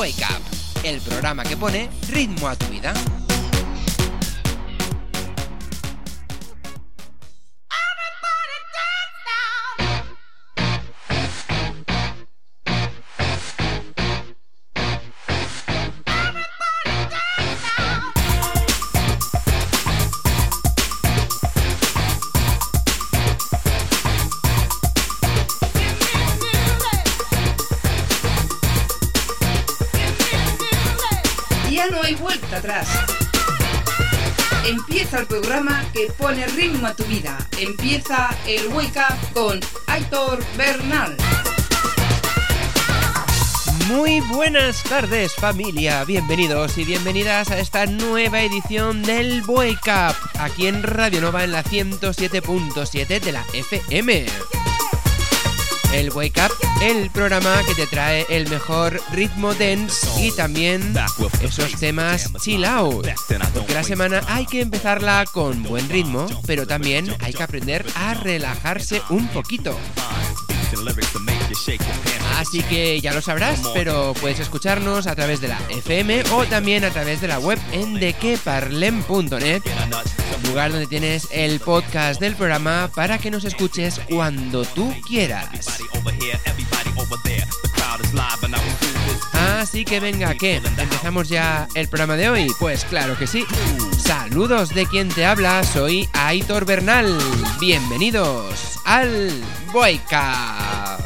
Wake Up, el programa que pone ritmo a tu vida. Empieza el Wake Up con Aitor Bernal. Muy buenas tardes familia, bienvenidos y bienvenidas a esta nueva edición del Wake Up, aquí en Radio Nova en la 107.7 de la FM. El Wake Up, el programa que te trae el mejor ritmo dance y también esos temas chill out. Porque la semana hay que empezarla con buen ritmo, pero también hay que aprender a relajarse un poquito. Así que ya lo sabrás, pero puedes escucharnos a través de la FM o también a través de la web en dequeparlem.net, lugar donde tienes el podcast del programa para que nos escuches cuando tú quieras. Así que venga, ¿qué? ¿Empezamos ya el programa de hoy? Pues claro que sí. Saludos de quien te habla, soy Aitor Bernal. Bienvenidos al Boica.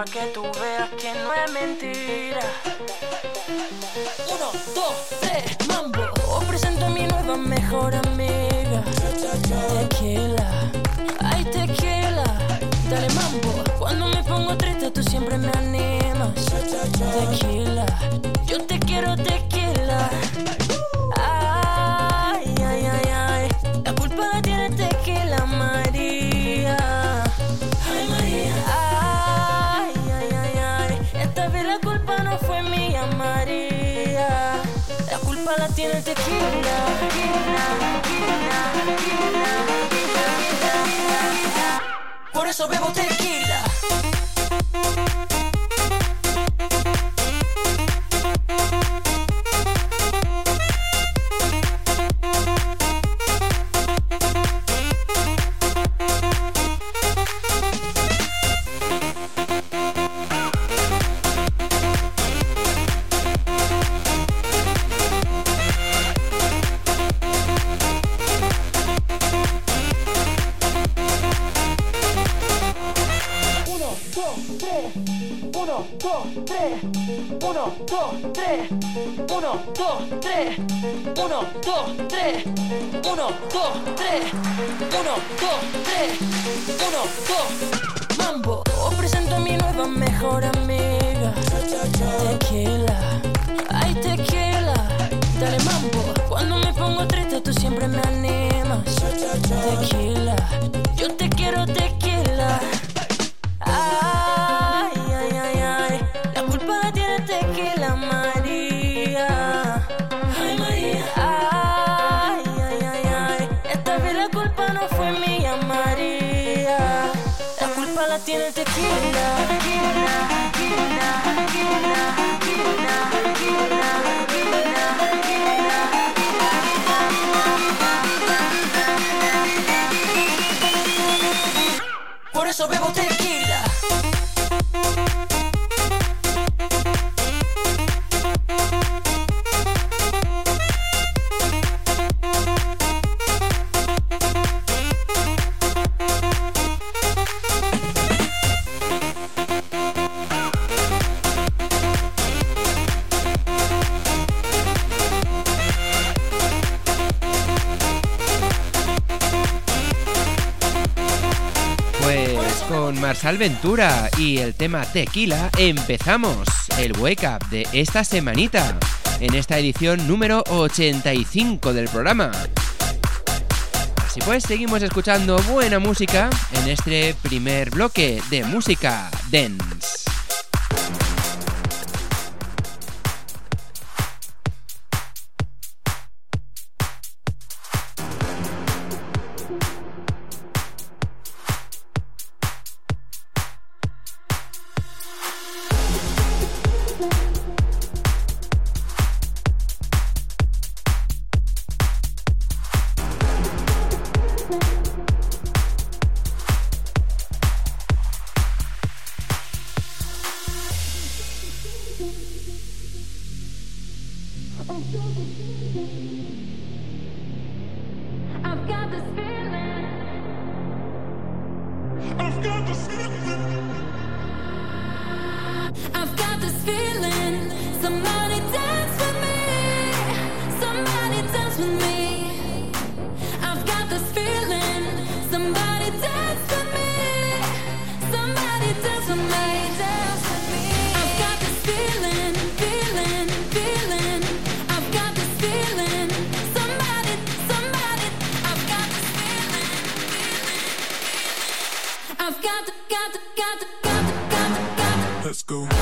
Para que tú veas que no es mentira. Uno, dos, tres, mambo. Os presento a mi nueva mejor amiga. Tequila, ay tequila, dale mambo. Cuando me pongo triste tú siempre me animas. Tequila, tiene tequila. Por eso bebo tequila. Tiene tequila, tequila, tequila, tequila, tequila. Y el tema Tequila empezamos el Wake Up de esta semanita en esta edición número 85 del programa. Así pues, seguimos escuchando buena música en este primer bloque de música dance. School. go.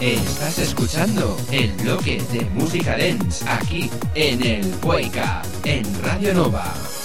Escuchando el bloque de música dance aquí en el Wake en Radio Nova.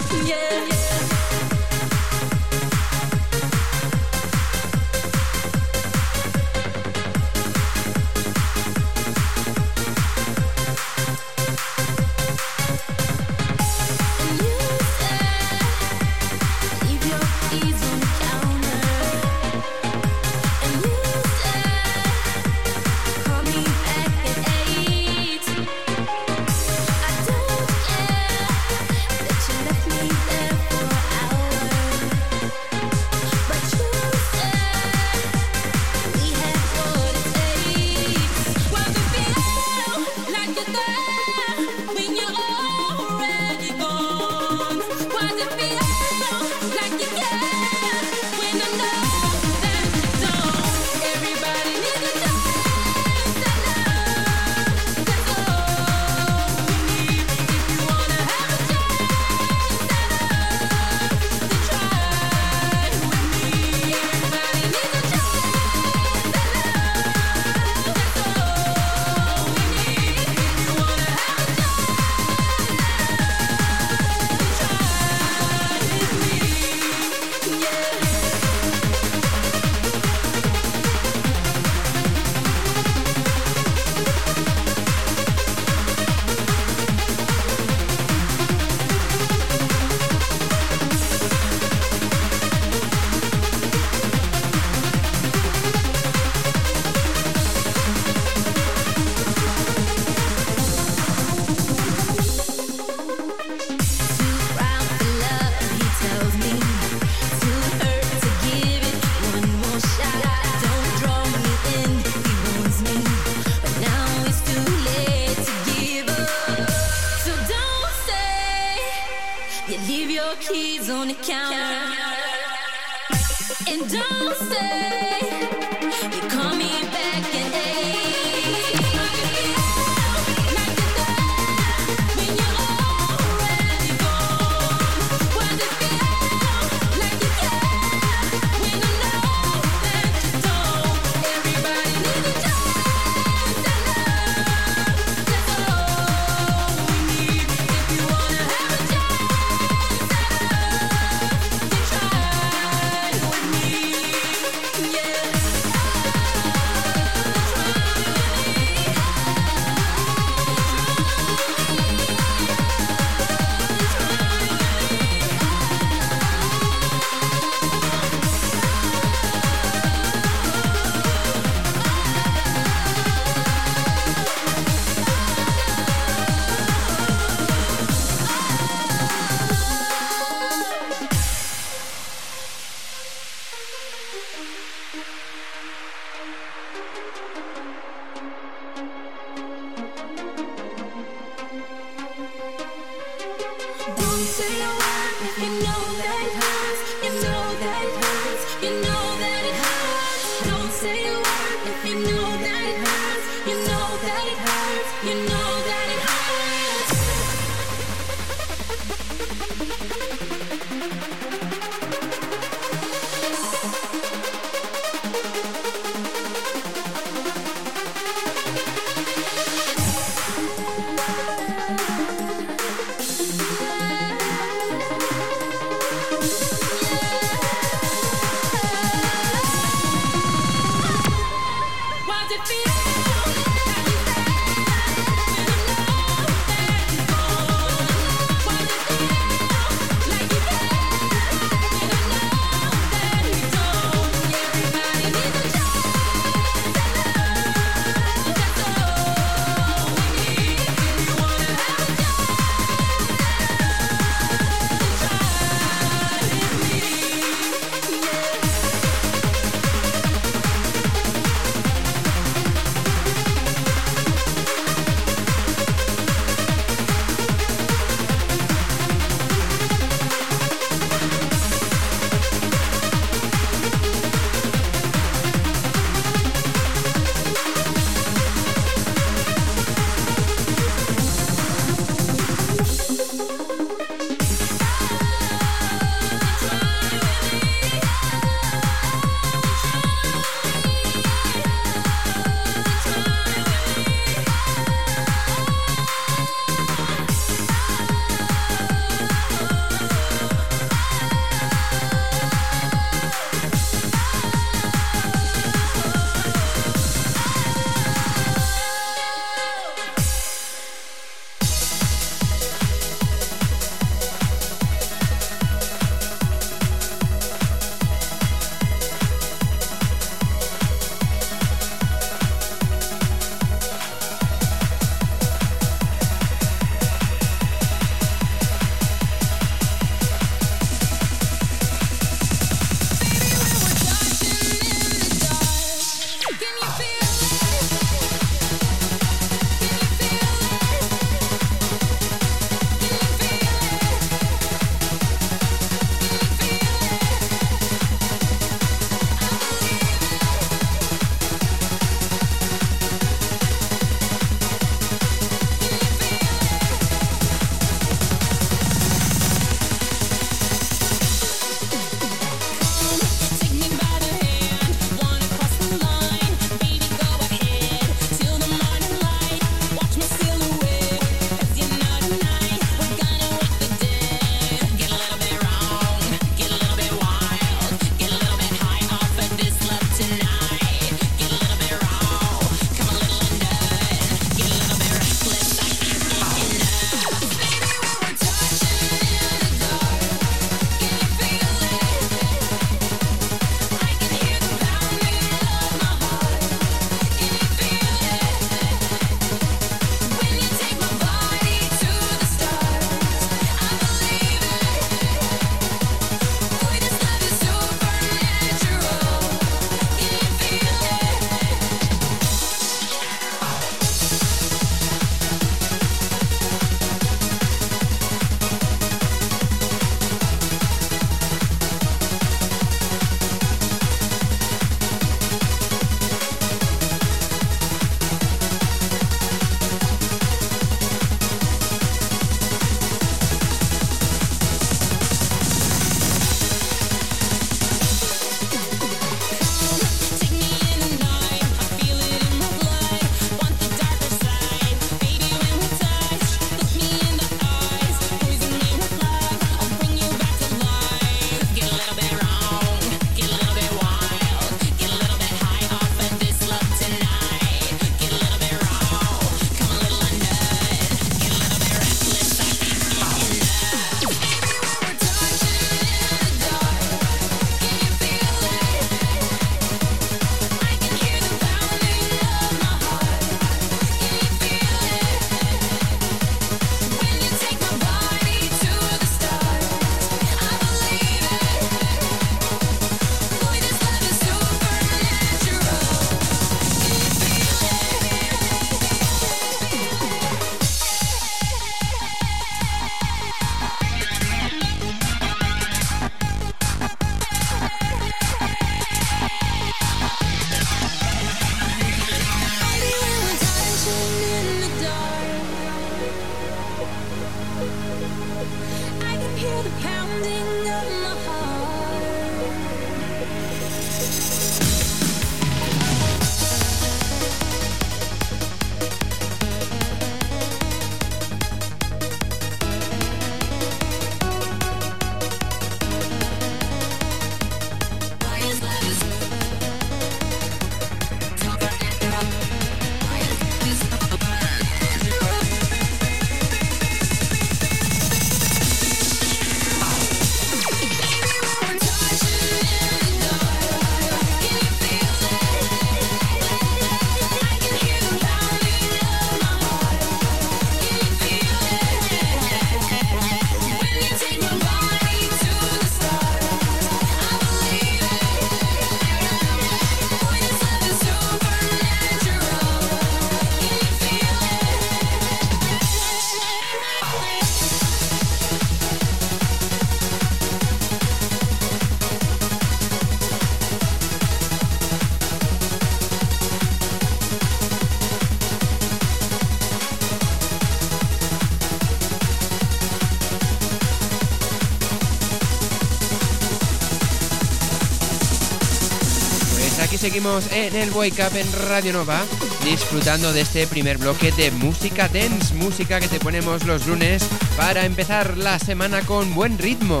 Seguimos en el Wake Up en Radio Nova, disfrutando de este primer bloque de música dance, música que te ponemos los lunes para empezar la semana con buen ritmo.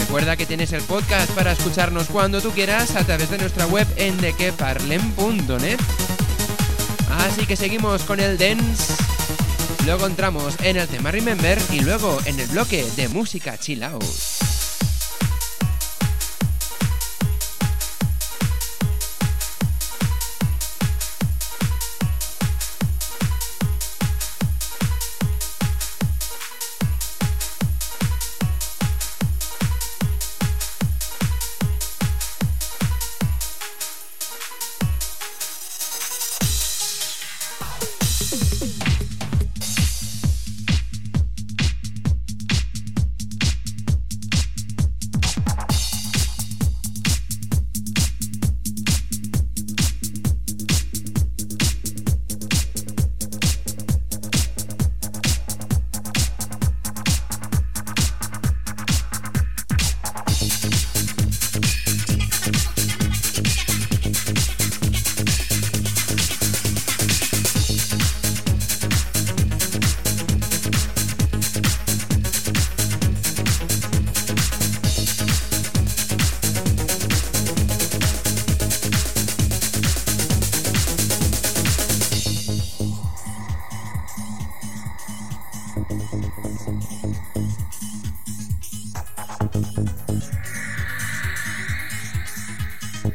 Recuerda que tienes el podcast para escucharnos cuando tú quieras a través de nuestra web en dequeparlen.net. Así que seguimos con el dance. Luego entramos en el tema Remember y luego en el bloque de música chill.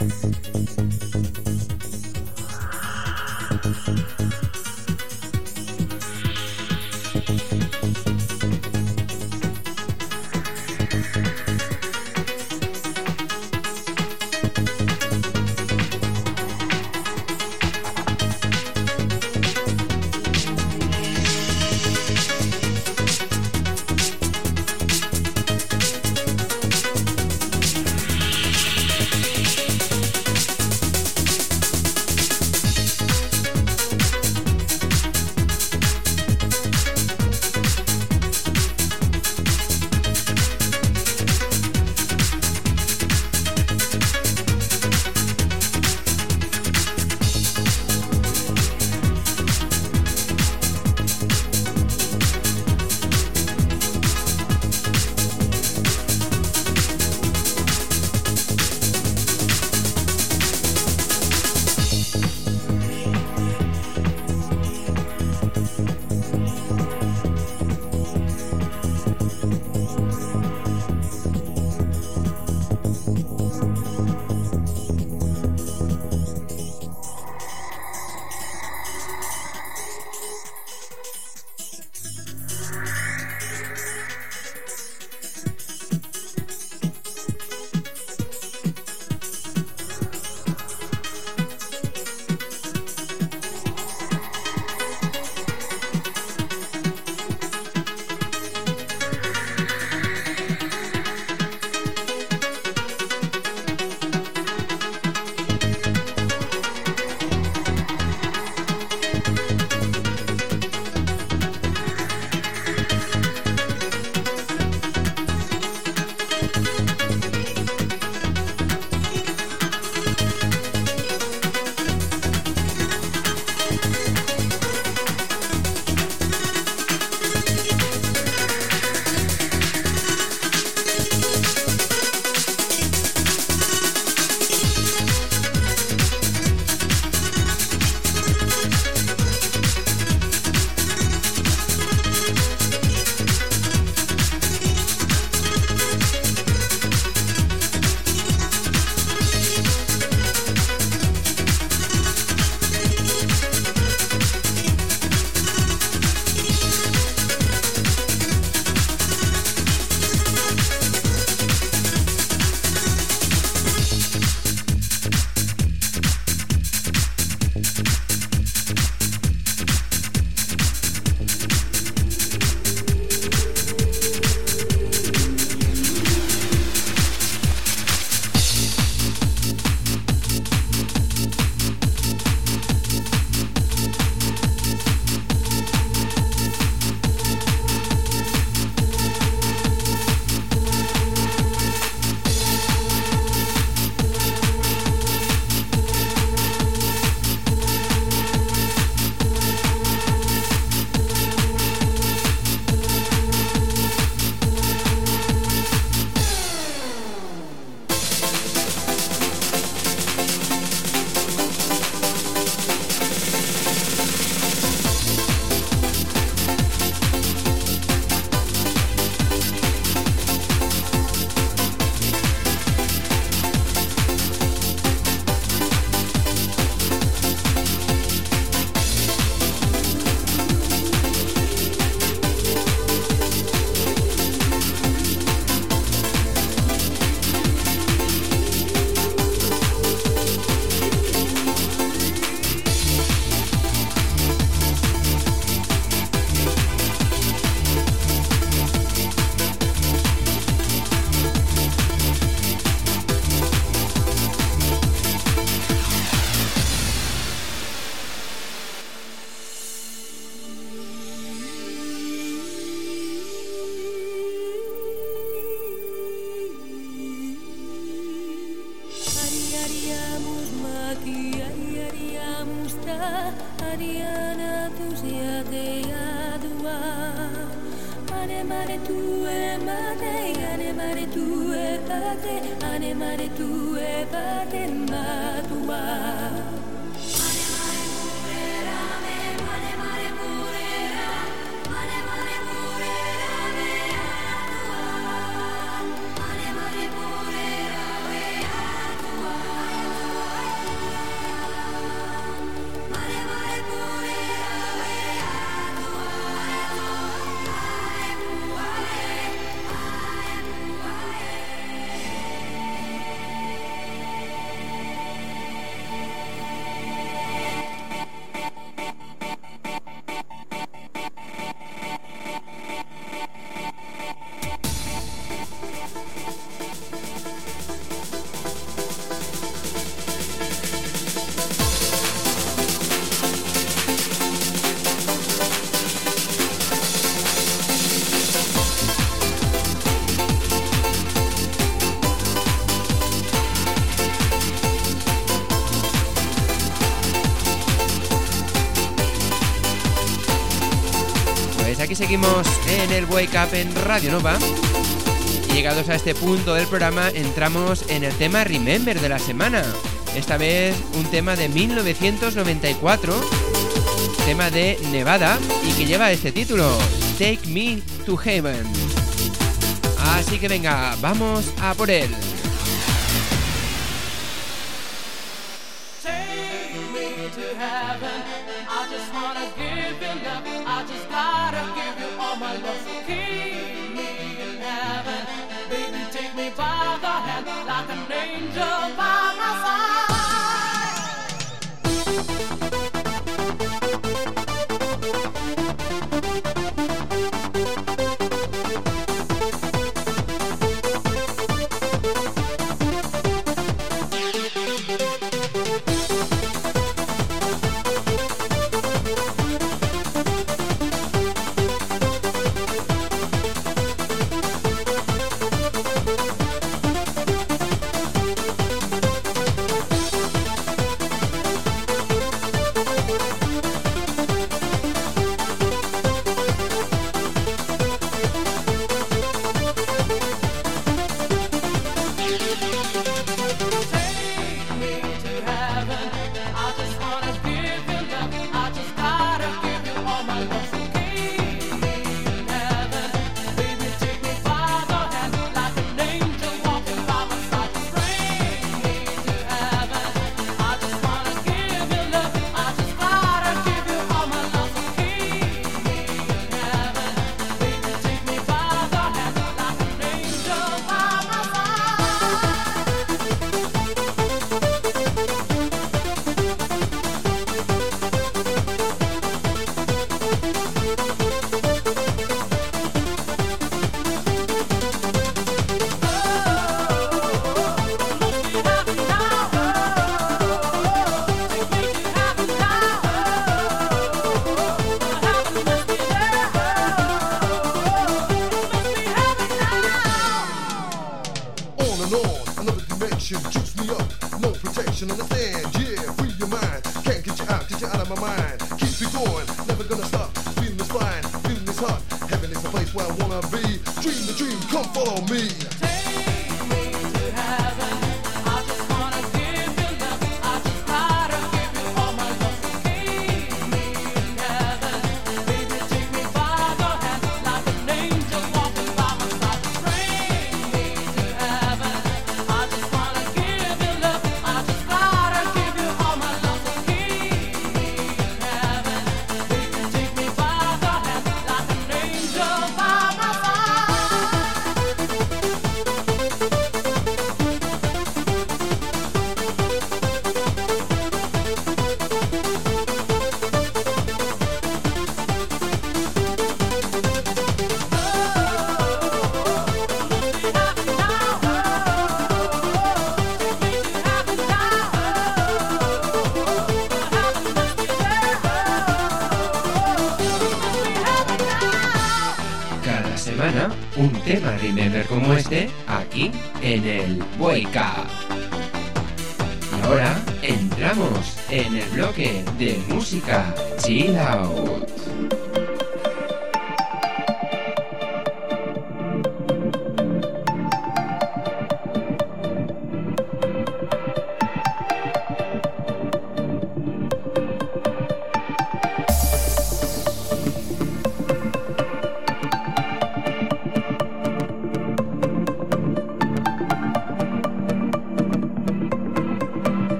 Thanks. Seguimos en el Wake Up en Radio Nova. Llegados a este punto del programa, entramos en el tema Remember de la semana. Esta vez un tema de 1994, tema de Nevada y que lleva este título, Take Me to Heaven. Así que venga, vamos a por él.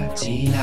Música chill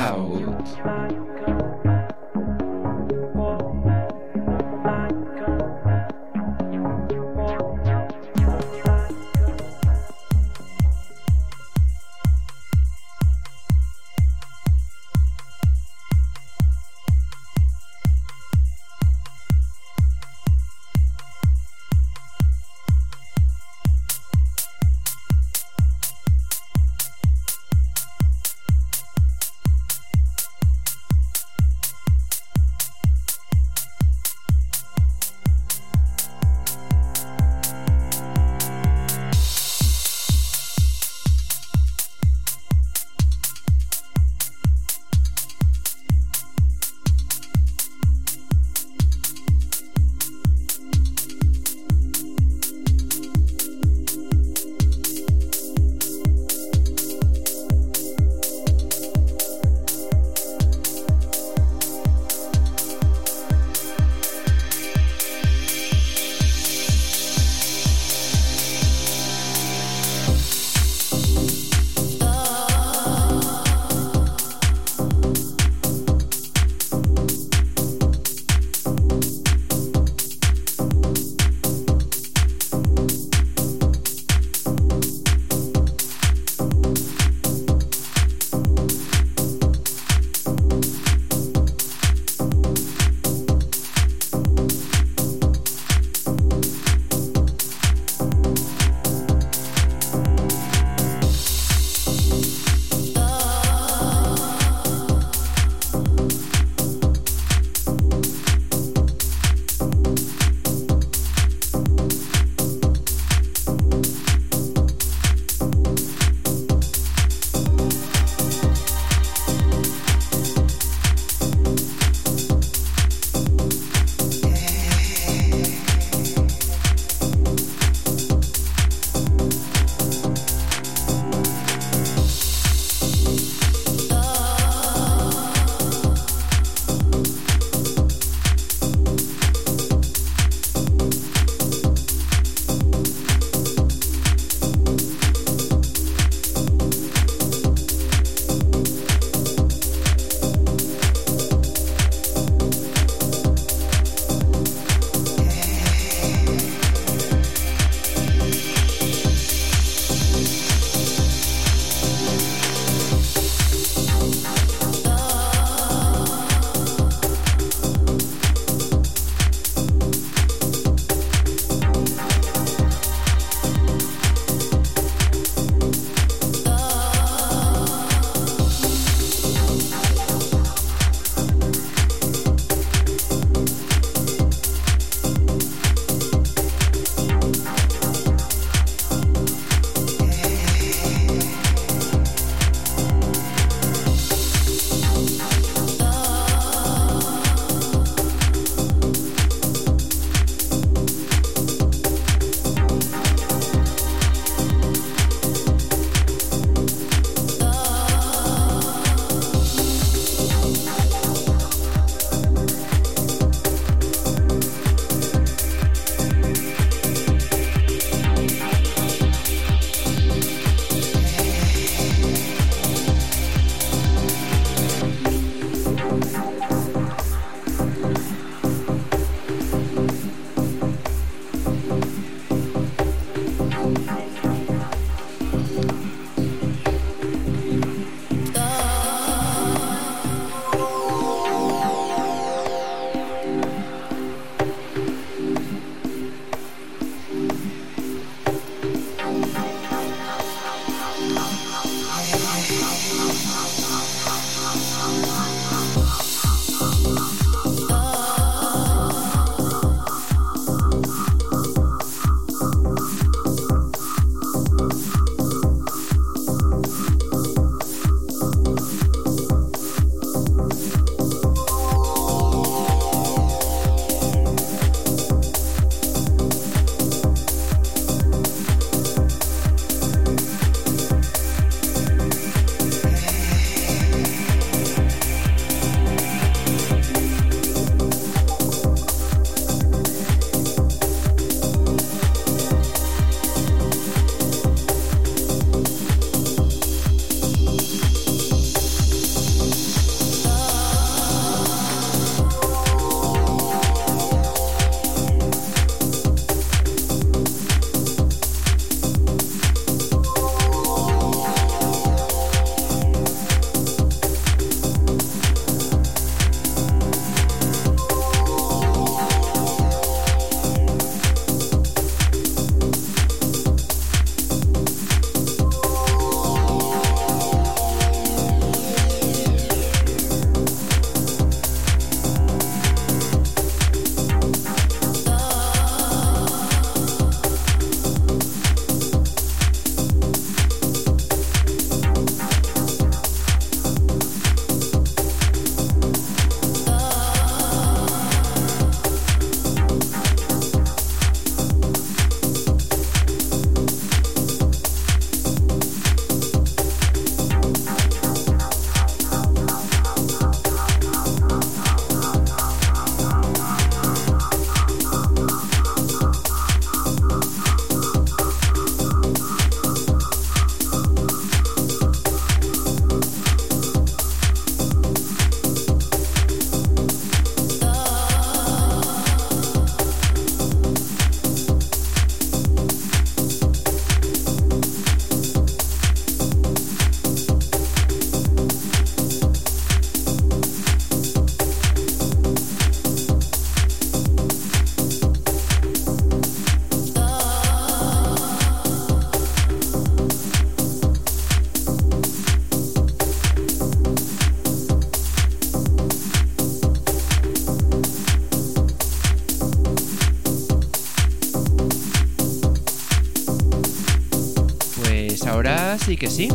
que sí.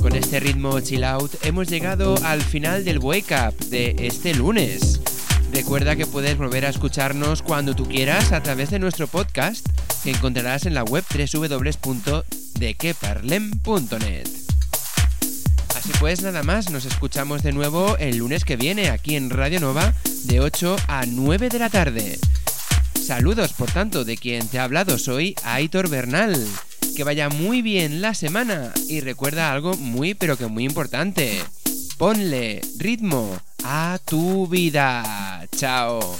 Con este ritmo chill out hemos llegado al final del Wake Up de este lunes. Recuerda que puedes volver a escucharnos cuando tú quieras a través de nuestro podcast que encontrarás en la web www.dequeparlem.net. Así pues, nada más, nos escuchamos de nuevo el lunes que viene aquí en Radio Nova de 8 a 9 de la tarde. Saludos, por tanto, de quien te ha hablado, soy Aitor Bernal. Que vaya muy bien la semana y recuerda algo muy pero que muy importante. Ponle ritmo a tu vida. Chao.